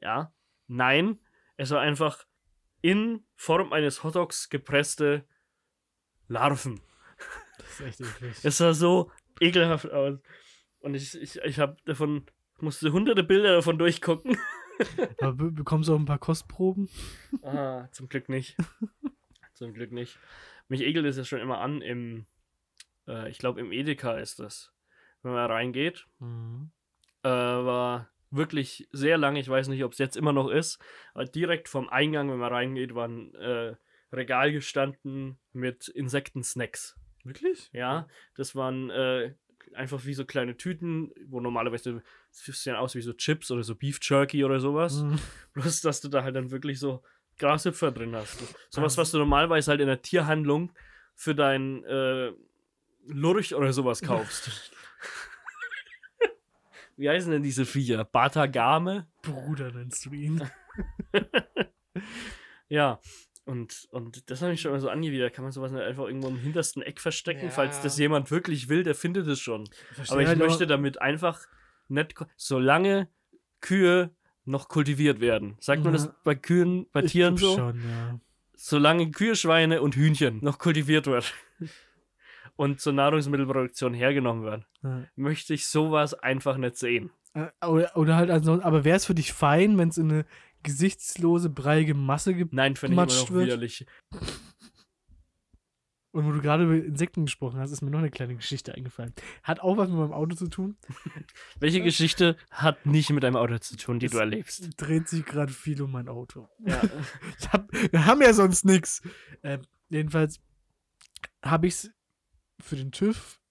Ja? Nein, es war einfach in Form eines Hotdogs gepresste Larven. Das ist echt eklig. Es sah so ekelhaft aus. Und ich, ich, ich habe davon, musste hunderte Bilder davon durchgucken. Aber be bekommst du auch ein paar Kostproben? ah, zum Glück nicht. zum Glück nicht. Mich ekelt es ja schon immer an im, äh, ich glaube im Edeka ist das. Wenn man reingeht, Mhm. äh, war wirklich sehr lange, ich weiß nicht, ob es jetzt immer noch ist, aber direkt vom Eingang, wenn man reingeht, war ein äh, Regal gestanden mit Insektensnacks. Wirklich? Ja, das waren äh, einfach wie so kleine Tüten, wo normalerweise sehen aus wie so Chips oder so Beef Jerky oder sowas. Mhm. Bloß, dass du da halt dann wirklich so Grashüpfer drin hast. Sowas, Ah. was du normalerweise halt in der Tierhandlung für dein äh, Lurch oder sowas kaufst. wie heißen denn diese Viecher? Batagame? Bruder nennst du ihn. Ja. Und, und das habe ich schon mal so angewidert. Kann man sowas nicht einfach irgendwo im hintersten Eck verstecken? Ja. Falls das jemand wirklich will, der findet es schon. verstehe Aber ich halt möchte damit einfach nicht, solange Kühe noch kultiviert werden. Sagt man das Ja. bei Kühen, bei Ich Tieren so? Schon, ja. Solange Kühe, Schweine und Hühnchen noch kultiviert wird und zur Nahrungsmittelproduktion hergenommen werden, ja. möchte ich sowas einfach nicht sehen. Äh, Oder, oder halt ansonsten, aber wäre es für dich fein, wenn es in eine gesichtslose, breiige Masse gibt? Nein, finde ich immer Gematscht noch wird. widerlich. Und wo du gerade über Insekten gesprochen hast, ist mir noch eine kleine Geschichte eingefallen. Hat auch was mit meinem Auto zu tun. Welche Geschichte hat nicht mit deinem Auto zu tun, die Es du erlebst? Dreht sich gerade viel um mein Auto. Ja. Hab, wir haben ja sonst nichts. Ähm, jedenfalls habe ich es für den TÜV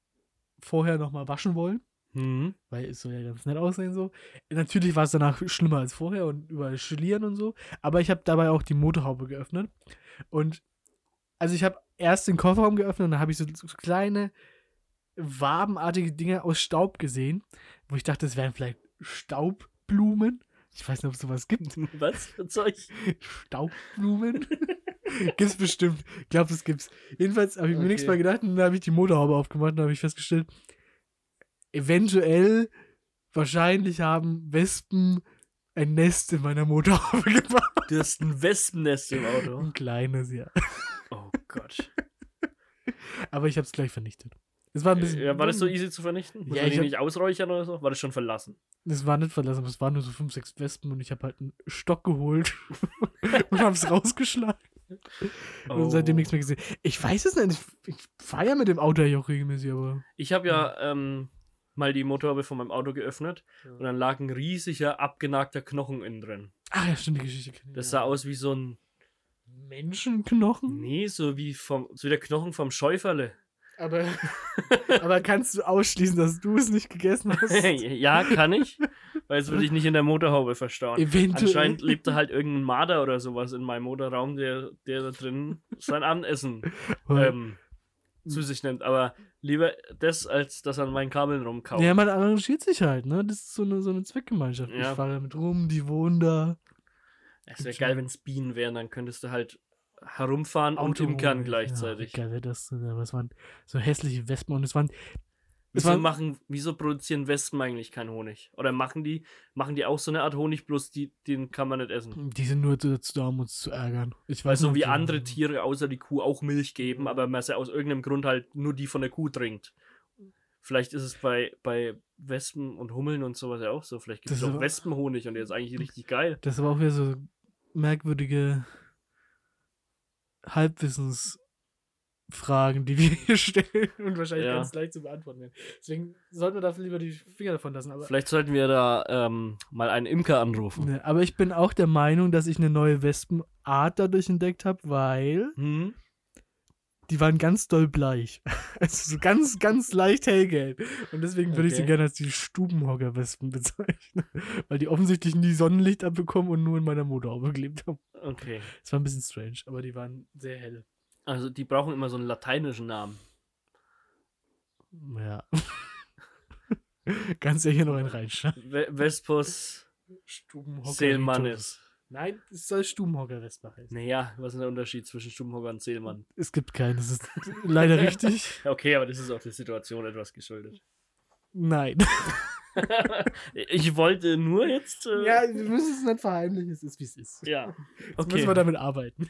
vorher nochmal waschen wollen, Mhm. weil es soll ja ganz nett aussehen so. Natürlich war es danach schlimmer als vorher und überall Schlieren und so. Aber ich habe dabei auch die Motorhaube geöffnet. Und also ich habe erst den Kofferraum geöffnet und dann habe ich so, so kleine wabenartige Dinge aus Staub gesehen, wo ich dachte, es wären vielleicht Staubblumen. Ich weiß nicht, ob es sowas gibt. Was für Zeug? Staubblumen? gibt's bestimmt. Ich glaube, das gibt's. Jedenfalls habe ich mir Okay. nichts mehr gedacht und dann habe ich die Motorhaube aufgemacht und habe ich festgestellt, eventuell, wahrscheinlich haben Wespen ein Nest in meiner Motorhaube gemacht. Du hast ein Wespennest im Auto. Ein kleines, ja. Oh Gott. Aber ich habe es gleich vernichtet. Es war ein bisschen. Ja, war das so easy zu vernichten? Muss Ja, man ich die nicht ausräuchern oder so? War das schon verlassen? Es war nicht verlassen, aber es waren nur so fünf, sechs Wespen und ich habe halt einen Stock geholt und habe es rausgeschlagen. Und seitdem nichts mehr gesehen. Ich weiß es nicht. Ich, ich fahre ja mit dem Auto ja auch regelmäßig, aber. Ich habe ja ähm, mal die Motorhaube von meinem Auto geöffnet Ja. und dann lag ein riesiger, abgenagter Knochen innen drin. Ach ja, stimmt, die Geschichte. Das ja. sah aus wie so ein, Menschenknochen? nee, so wie, vom, so wie der Knochen vom Schäuferle. Aber, aber kannst du ausschließen, dass du es nicht gegessen hast? ja, kann ich, weil es würde ich nicht in der Motorhaube verstauen. Eventuell. Anscheinend lebt da halt irgendein Marder oder sowas in meinem Motorraum, der, der da drin sein Abendessen ähm, zu sich nimmt. Aber lieber das, als das an meinen Kabeln rumkauen. ja, man arrangiert sich halt, ne? Das ist so eine, so eine Zweckgemeinschaft. Ja. Ich fahre damit rum, die wohnen da. es wäre geil, wenn es Bienen wären, dann könntest du halt herumfahren und Auto- imkern gleichzeitig. Ja, wie geil wäre das denn? Aber es waren so hässliche Wespen und es waren. Es Wieso, waren machen, wieso produzieren Wespen eigentlich keinen Honig? Oder machen die, machen die auch so eine Art Honig, bloß die, den kann man nicht essen? die sind nur dazu da, um uns zu ärgern. Ich weiß so nicht, wie andere Tiere außer die Kuh auch Milch geben, aber man sie aus irgendeinem Grund halt nur die von der Kuh trinkt. Vielleicht ist es bei, bei Wespen und Hummeln und sowas ja auch so. Vielleicht gibt es ist auch Wespenhonig und der ist eigentlich richtig geil. Das aber auch wieder so merkwürdige Halbwissensfragen, die wir hier stellen und wahrscheinlich Ja. ganz leicht zu beantworten werden. Deswegen sollten wir dafür lieber die Finger davon lassen. Aber, Vielleicht sollten wir da ähm, mal einen Imker anrufen. ne, aber ich bin auch der Meinung, dass ich eine neue Wespenart dadurch entdeckt habe, weil Hm? die waren ganz doll bleich. Also so ganz, ganz leicht hellgelb. Und deswegen würde ich sie Okay. gerne als die Stubenhocker-Wespen bezeichnen. Weil die offensichtlich nie Sonnenlicht abbekommen und nur in meiner Motorhaube gelebt haben. Okay. Das war ein bisschen strange, aber die waren sehr hell. Also die brauchen immer so einen lateinischen Namen. Ja. Kannst ja hier noch einen reinschreiben. Ve Vespos Stubenhocker. Seelmannis. Nein, es soll Stubenhocker-Wespe heißen. Naja, was ist der Unterschied zwischen Stubenhocker und Seelmann? Es gibt keinen, das ist leider richtig. Okay, aber das ist auch der Situation etwas geschuldet. Nein. ich wollte nur jetzt. Äh, Ja, wir müssen es nicht verheimlichen, es ist wie es ist. ja. Jetzt Okay. müssen wir damit arbeiten.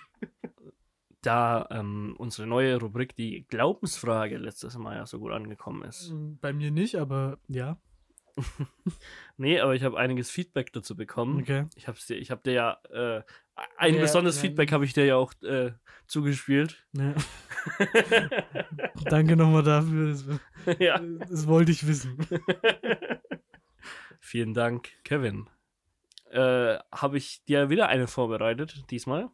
Da ähm, unsere neue Rubrik, die Glaubensfrage, letztes Mal ja so gut angekommen ist. Bei mir nicht, aber ja. Nee, aber ich habe einiges Feedback dazu bekommen. Okay. Ich habe dir, ich hab dir ja äh, ein Ja, besonderes ja. Feedback habe ich dir ja auch äh, zugespielt. Ja. Danke nochmal dafür. Das, ja. das wollte ich wissen. Vielen Dank, Kevin. Äh, habe ich dir wieder eine vorbereitet, diesmal.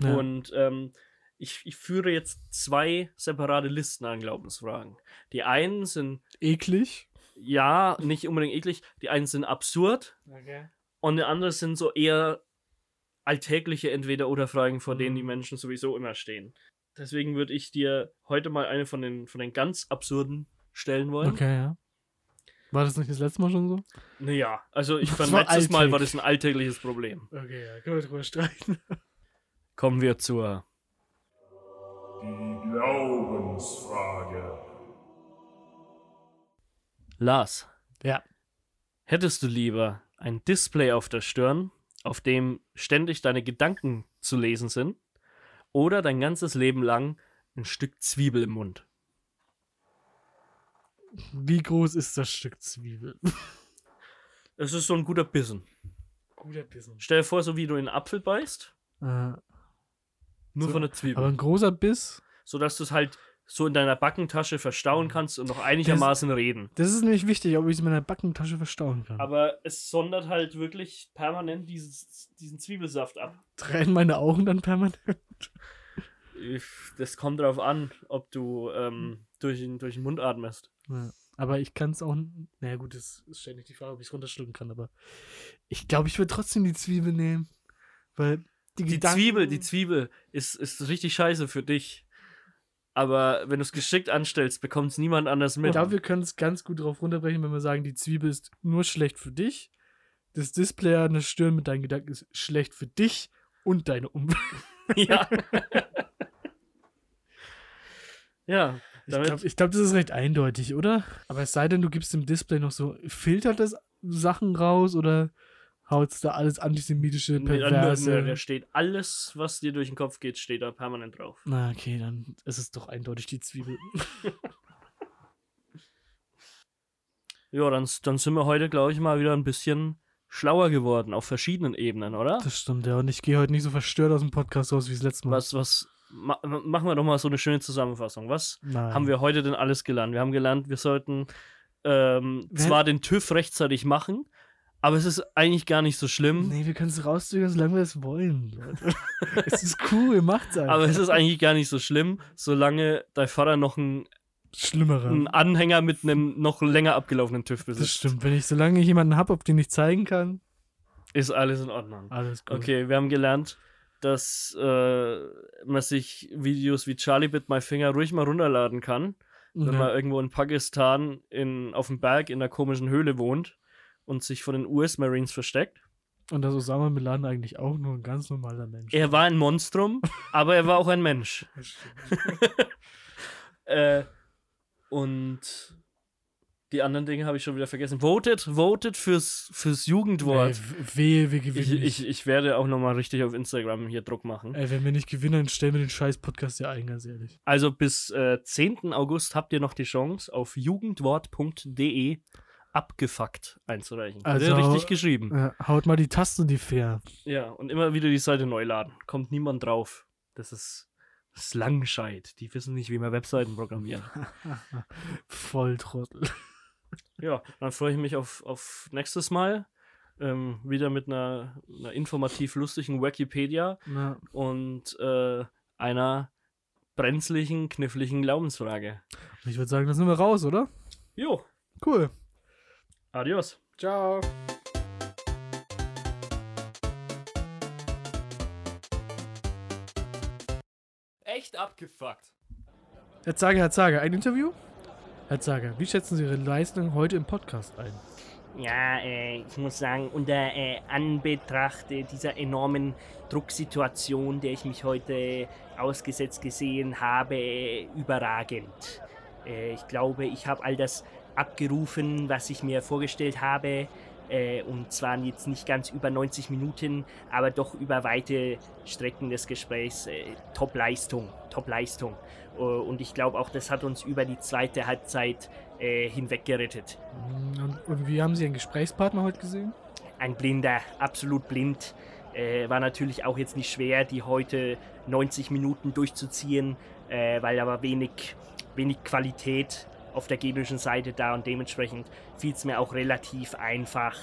Ja. Und ähm, ich, ich führe jetzt zwei separate Listen an Glaubensfragen. Die einen sind, Eklig. ja, nicht unbedingt eklig, die einen sind absurd Okay. und die anderen sind so eher alltägliche Entweder-Oder-Fragen, vor denen die Mhm. Menschen sowieso immer stehen. Deswegen würde ich dir heute mal eine von den, von den ganz absurden stellen wollen. Okay, ja. War das nicht das letzte Mal schon so? Naja, also ich fand letztes Mal war alltäglich. das ein alltägliches Problem. Okay, ja. Können wir drüber streiten. Kommen wir zur Die Glaubensfrage. Lars. Ja. Hättest du lieber ein Display auf der Stirn, auf dem ständig deine Gedanken zu lesen sind, oder dein ganzes Leben lang ein Stück Zwiebel im Mund? Wie groß ist das Stück Zwiebel? Es ist so ein guter Bissen. Guter Bissen. Stell dir vor, so wie du in einen Apfel beißt, Äh, nur So, von der Zwiebel. aber ein großer Biss. sodass du es halt so in deiner Backentasche verstauen kannst und noch einigermaßen reden. Das ist nämlich wichtig, ob ich es in meiner Backentasche verstauen kann. Aber es sondert halt wirklich permanent dieses, diesen Zwiebelsaft ab. Tränen meine Augen dann permanent? Ich- Das kommt darauf an, ob du ähm, durch, den, durch den Mund atmest. Ja. Aber ich kann es auch. Naja, gut, das ist ständig die Frage, ob ich es runterschlucken kann. Aber ich glaube, ich würde trotzdem die Zwiebel nehmen. Weil die, Die Zwiebel, die Zwiebel ist, ist richtig scheiße für dich. Aber wenn du es geschickt anstellst, bekommt es niemand anders Ich mit. glaube, wir können es ganz gut darauf runterbrechen, wenn wir sagen, die Zwiebel ist nur schlecht für dich. Das Display an der Stirn mit deinen Gedanken ist schlecht für dich und deine Umwelt. ja. ja, Ich glaube, glaub, das ist recht eindeutig, oder? Aber es sei denn, du gibst dem Display noch so, filtert das Sachen raus oder haut es da alles antisemitische, Nee, perverse? da- da steht alles, was dir durch den Kopf geht, steht da permanent drauf. Na, okay, dann ist es doch eindeutig die Zwiebel. Ja, dann, dann sind wir heute, glaube ich, mal wieder ein bisschen schlauer geworden auf verschiedenen Ebenen, oder? Das stimmt, ja. Und ich gehe heute nicht so verstört aus dem Podcast raus wie das letzte Mal. Was, was, ma, machen wir doch mal so eine schöne Zusammenfassung. Was Nein. haben wir heute denn alles gelernt? Wir haben gelernt, wir sollten ähm, zwar den TÜV rechtzeitig machen, Aber es ist eigentlich gar nicht so schlimm. Nee, wir können es rauszögern, solange wir es wollen, es ist cool, macht's einfach. Aber es ist eigentlich gar nicht so schlimm, solange dein Vater noch einen, Schlimmerer. einen Anhänger mit einem noch länger abgelaufenen TÜV Das besitzt. stimmt. Wenn ich, solange ich jemanden habe, auf den ich zeigen kann, Ist alles in Ordnung. alles gut. Okay, wir haben gelernt, dass äh, man sich Videos wie Charlie Bit My Finger ruhig mal runterladen kann, wenn Ja. man irgendwo in Pakistan in, auf dem Berg in einer komischen Höhle wohnt und sich von den US-Marines versteckt. Und dass Osama Bin Laden eigentlich auch nur ein ganz normaler Mensch Er war ein Monstrum, aber er war auch ein Mensch. Äh, und die anderen Dinge habe ich schon wieder vergessen. Votet, votet fürs, fürs Jugendwort. Ey, wehe, wir ich, gewinnen. ich, ich werde auch nochmal richtig auf Instagram hier Druck machen. Ey, wenn wir nicht gewinnen, dann stellen wir den scheiß Podcast ja ein, ganz ehrlich. Also bis äh, 10. August habt ihr noch die Chance, auf jugendwort.de abgefuckt einzureichen. Also- richtig geschrieben. Ja, haut mal die Tasten, die fair. Ja, und immer wieder die Seite neu laden. Kommt niemand drauf. Das ist, das ist Langscheid. Die wissen nicht, wie man Webseiten programmieren. Volltrottel. Ja, dann freue ich mich auf, auf nächstes Mal. Ähm, wieder mit einer, einer informativ lustigen Wikipedia Na, und äh, einer brenzlichen, kniffligen Glaubensfrage. ich würde sagen, dann sind wir raus, oder? Jo, Cool. Adios. Ciao. Echt abgefuckt. Herr Zager, Herr Zager, ein Interview? Herr Zager, wie schätzen Sie Ihre Leistung heute im Podcast ein? Ja, äh, ich muss sagen, unter äh, Anbetracht äh, dieser enormen Drucksituation, der ich mich heute ausgesetzt gesehen habe, überragend. Ich glaube, ich habe all das abgerufen, was ich mir vorgestellt habe. Äh, und zwar jetzt nicht ganz über 90 Minuten, aber doch über weite Strecken des Gesprächs. Äh, Top-Leistung, Top-Leistung. Äh, und ich glaube auch, das hat uns über die zweite Halbzeit äh, hinweg gerettet. Und, und wie haben Sie Ihren Gesprächspartner heute gesehen? ein Blinder, absolut blind. Äh, war natürlich auch jetzt nicht schwer, die heute 90 Minuten durchzuziehen, äh, weil da war wenig, wenig Qualität auf der gegnerischen Seite da und dementsprechend fiel es mir auch relativ einfach.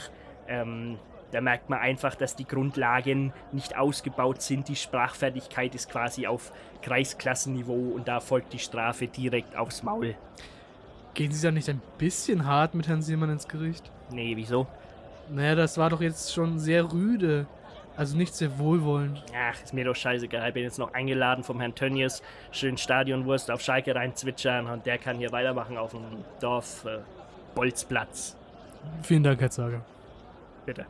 Ähm, da merkt man einfach, dass die Grundlagen nicht ausgebaut sind. Die Sprachfertigkeit ist quasi auf Kreisklassenniveau und da folgt die Strafe direkt aufs Maul. Gehen Sie da nicht ein bisschen hart mit Herrn Seemann ins Gericht? Nee, wieso? Naja, das war doch jetzt schon sehr rüde. Also nicht sehr wohlwollend. Ach, ist mir doch scheißegal. Ich bin jetzt noch eingeladen vom Herrn Tönnies. Schön Stadionwurst auf Schalke reinzwitschern und der kann hier weitermachen auf dem Dorf äh, Bolzplatz. Vielen Dank, Herr Zager. Bitte.